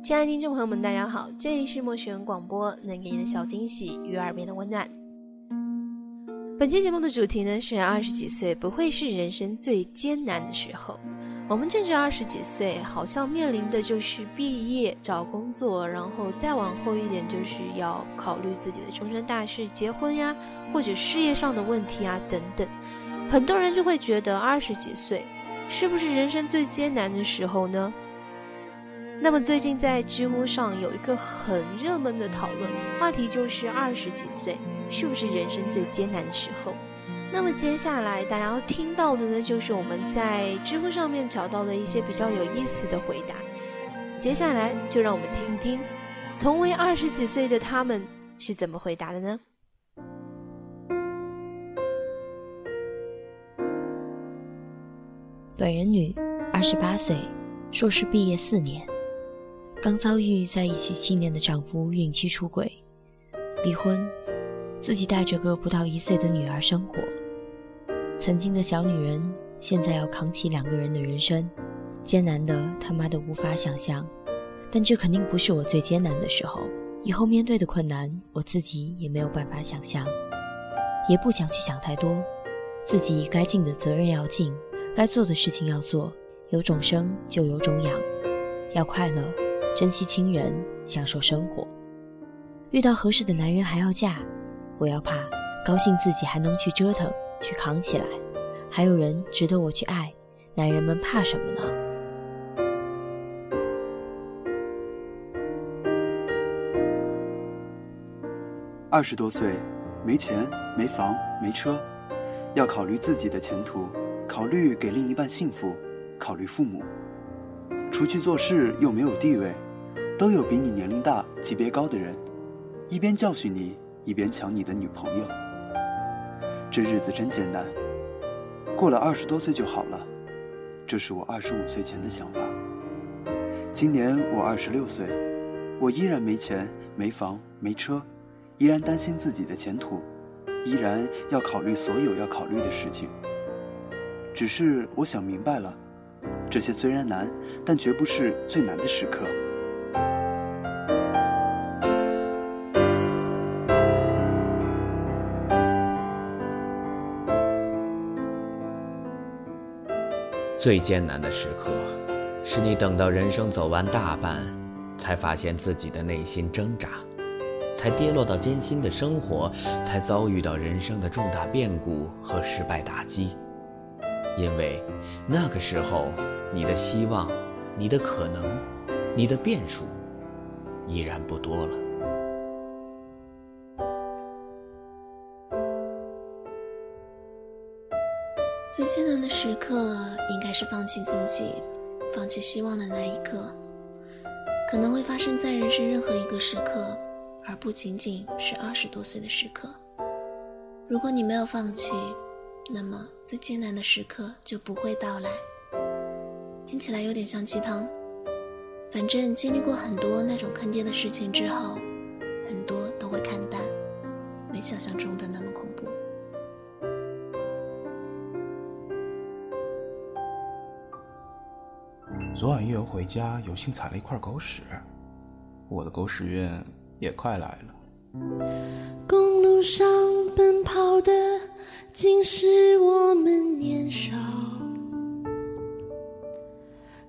亲爱的听众朋友们，大家好，这里是陌生人广播，能给你的小惊喜与耳边的温暖。本期节目的主题呢是二十几岁不会是人生最艰难的时候。我们正值二十几岁，好像面临的就是毕业、找工作，然后再往后一点就是要考虑自己的终身大事，结婚呀，或者事业上的问题啊等等。很多人就会觉得二十几岁是不是人生最艰难的时候呢？那么最近在知乎上有一个很热门的讨论话题，就是二十几岁是不是人生最艰难的时候？那么接下来大家要听到的呢，就是我们在知乎上面找到的一些比较有意思的回答。接下来就让我们听一听，同为二十几岁的他们是怎么回答的呢？本人女，二十八岁，硕士毕业四年。刚遭遇在一起七年的丈夫孕期出轨，离婚，自己带着个不到一岁的女儿生活。曾经的小女人，现在要扛起两个人的人生，艰难的他妈的无法想象。但这肯定不是我最艰难的时候，以后面对的困难，我自己也没有办法想象，也不想去想太多。自己该尽的责任要尽，该做的事情要做，有种生就有种养，要快乐。珍惜亲人，享受生活。遇到合适的男人还要嫁，不要怕，高兴自己还能去折腾，去扛起来。还有人值得我去爱，男人们怕什么呢？二十多岁，没钱、没房、没车，要考虑自己的前途，考虑给另一半幸福，考虑父母。出去做事又没有地位。都有比你年龄大、级别高的人，一边教训你，一边抢你的女朋友。这日子真艰难。过了二十多岁就好了，这是我二十五岁前的想法。今年我二十六岁，我依然没钱、没房、没车，依然担心自己的前途，依然要考虑所有要考虑的事情。只是我想明白了，这些虽然难，但绝不是最难的时刻。最艰难的时刻，是你等到人生走完大半，才发现自己的内心挣扎，才跌落到艰辛的生活，才遭遇到人生的重大变故和失败打击。因为那个时候，你的希望、你的可能、你的变数，已然不多了。最艰难的时刻，应该是放弃自己、放弃希望的那一刻。可能会发生在人生任何一个时刻，而不仅仅是二十多岁的时刻。如果你没有放弃，那么最艰难的时刻就不会到来。听起来有点像鸡汤，反正经历过很多那种坑爹的事情之后，很多都会看淡，没想象中的那么恐怖。昨晚夜游回家，有幸踩了一块狗屎，我的狗屎运也快来了。公路上奔跑的，尽是我们年少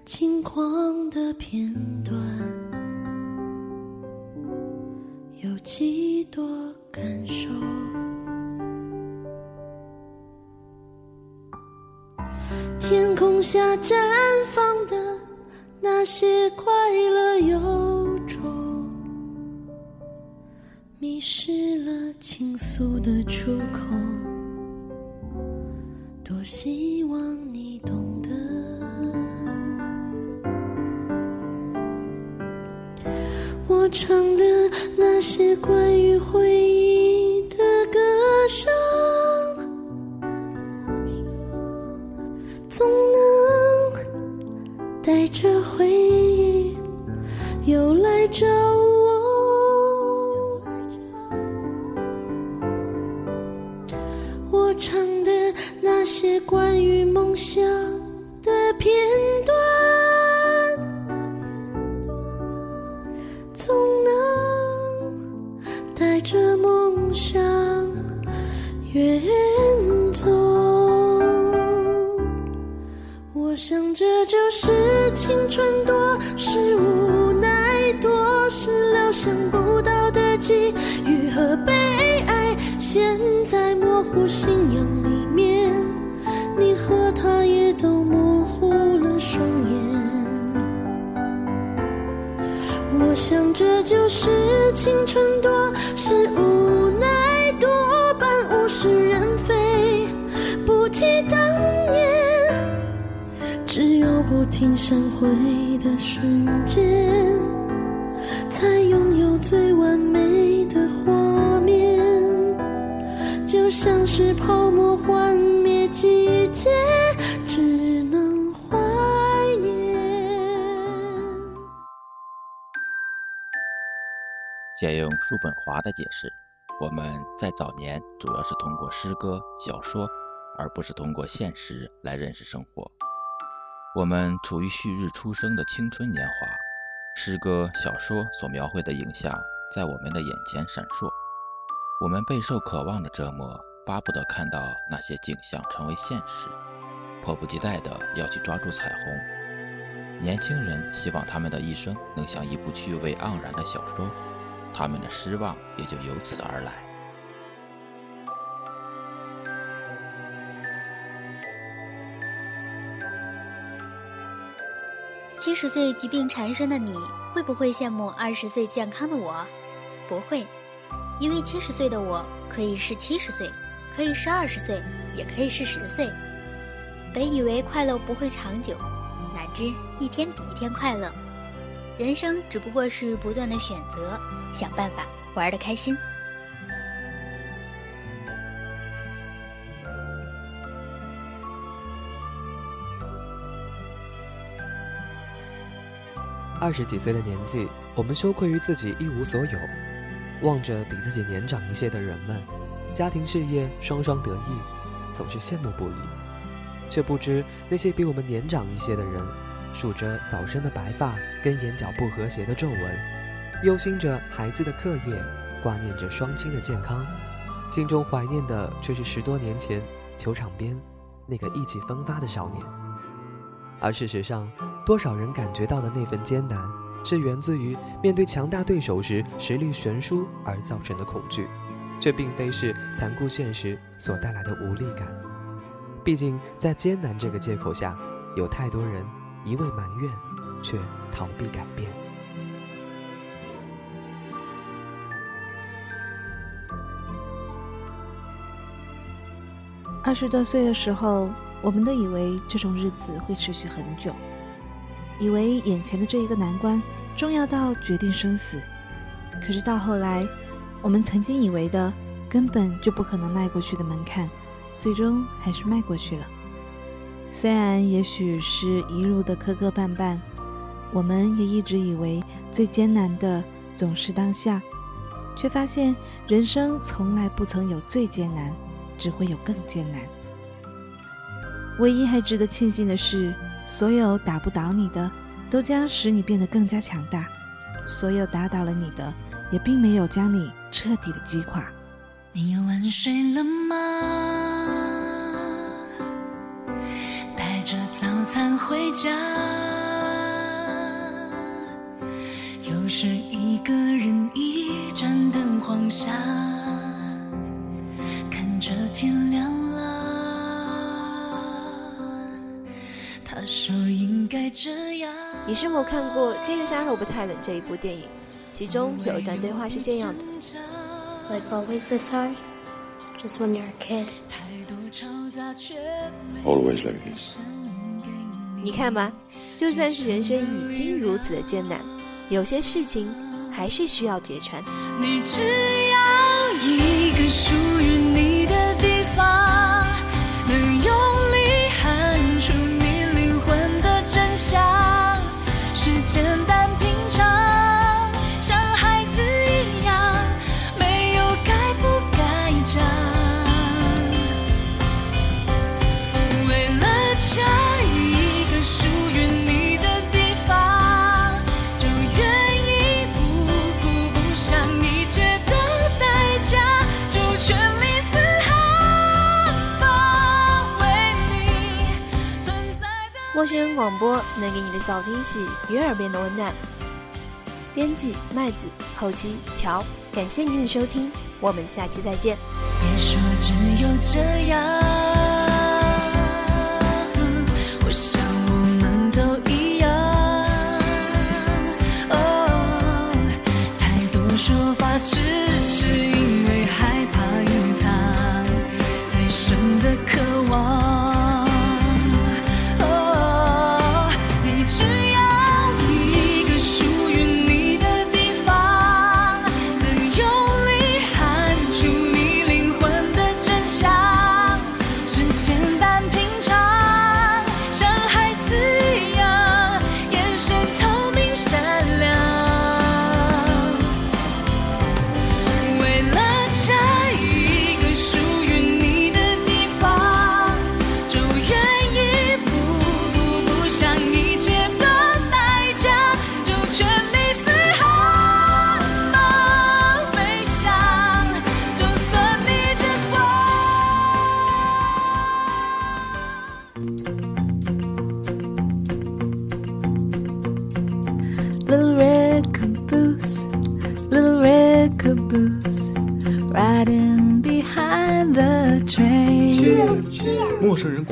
轻狂的片段，有几多感受？天空下绽放的。那些快乐忧愁，迷失了倾诉的出口。多希望你懂得，我唱的那些关于回忆远走。我想这就是青春，多是无奈，多是料想不到的际遇和悲哀。现在模糊信仰里面，你和他也都模糊了双眼。我想这就是青春，多有不停闪回的瞬间，才拥有最完美的画面。就像是泡沫幻灭季节，只能怀念。借用叔本华的解释，我们在早年主要是通过诗歌、小说，而不是通过现实来认识生活。我们处于旭日初升的青春年华，诗歌、小说所描绘的影像在我们的眼前闪烁，我们备受渴望的折磨，巴不得看到那些景象成为现实，迫不及待地要去抓住彩虹。年轻人希望他们的一生能像一部趣味盎然的小说。他们的失望也就由此而来。七十岁疾病缠身的你，会不会羡慕二十岁健康的我？不会，因为七十岁的我可以是七十岁，可以是二十岁，也可以是十岁。本以为快乐不会长久，哪知一天比一天快乐。人生只不过是不断的选择。想办法玩的开心。二十几岁的年纪，我们羞愧于自己一无所有，望着比自己年长一些的人们，家庭事业双双得意，总是羡慕不已，却不知那些比我们年长一些的人，数着早生的白发跟眼角不和谐的皱纹。忧心着孩子的课业，挂念着双亲的健康，心中怀念的却是十多年前球场边那个意气风发的少年。而事实上，多少人感觉到的那份艰难，是源自于面对强大对手时实力悬殊而造成的恐惧，却并非是残酷现实所带来的无力感。毕竟，在艰难这个借口下，有太多人一味埋怨，却逃避改变。二十多岁的时候，我们都以为这种日子会持续很久，以为眼前的这一个难关重要到决定生死。可是到后来，我们曾经以为的根本就不可能迈过去的门槛，最终还是迈过去了。虽然也许是一路的磕磕绊绊，我们也一直以为最艰难的总是当下，却发现人生从来不曾有最艰难。只会有更艰难。唯一还值得庆幸的是，所有打不倒你的，都将使你变得更加强大；所有打倒了你的，也并没有将你彻底的击垮。你晚睡了吗？带着早餐回家，又是一个人一盏灯光下。看着天亮他说应该这样。你是否看过《这个杀手不太冷》这一部电影？其中有一段对话是这样的：Like always this hard, just when you're a kid. Always like this. 你看吧，就算是人生已经如此的艰难，有些事情。还是需要揭穿。你只要陌生人广播能给你的小惊喜与耳边的温暖。编辑麦子，后期乔，感谢您的收听，我们下期再见。别说只有这样，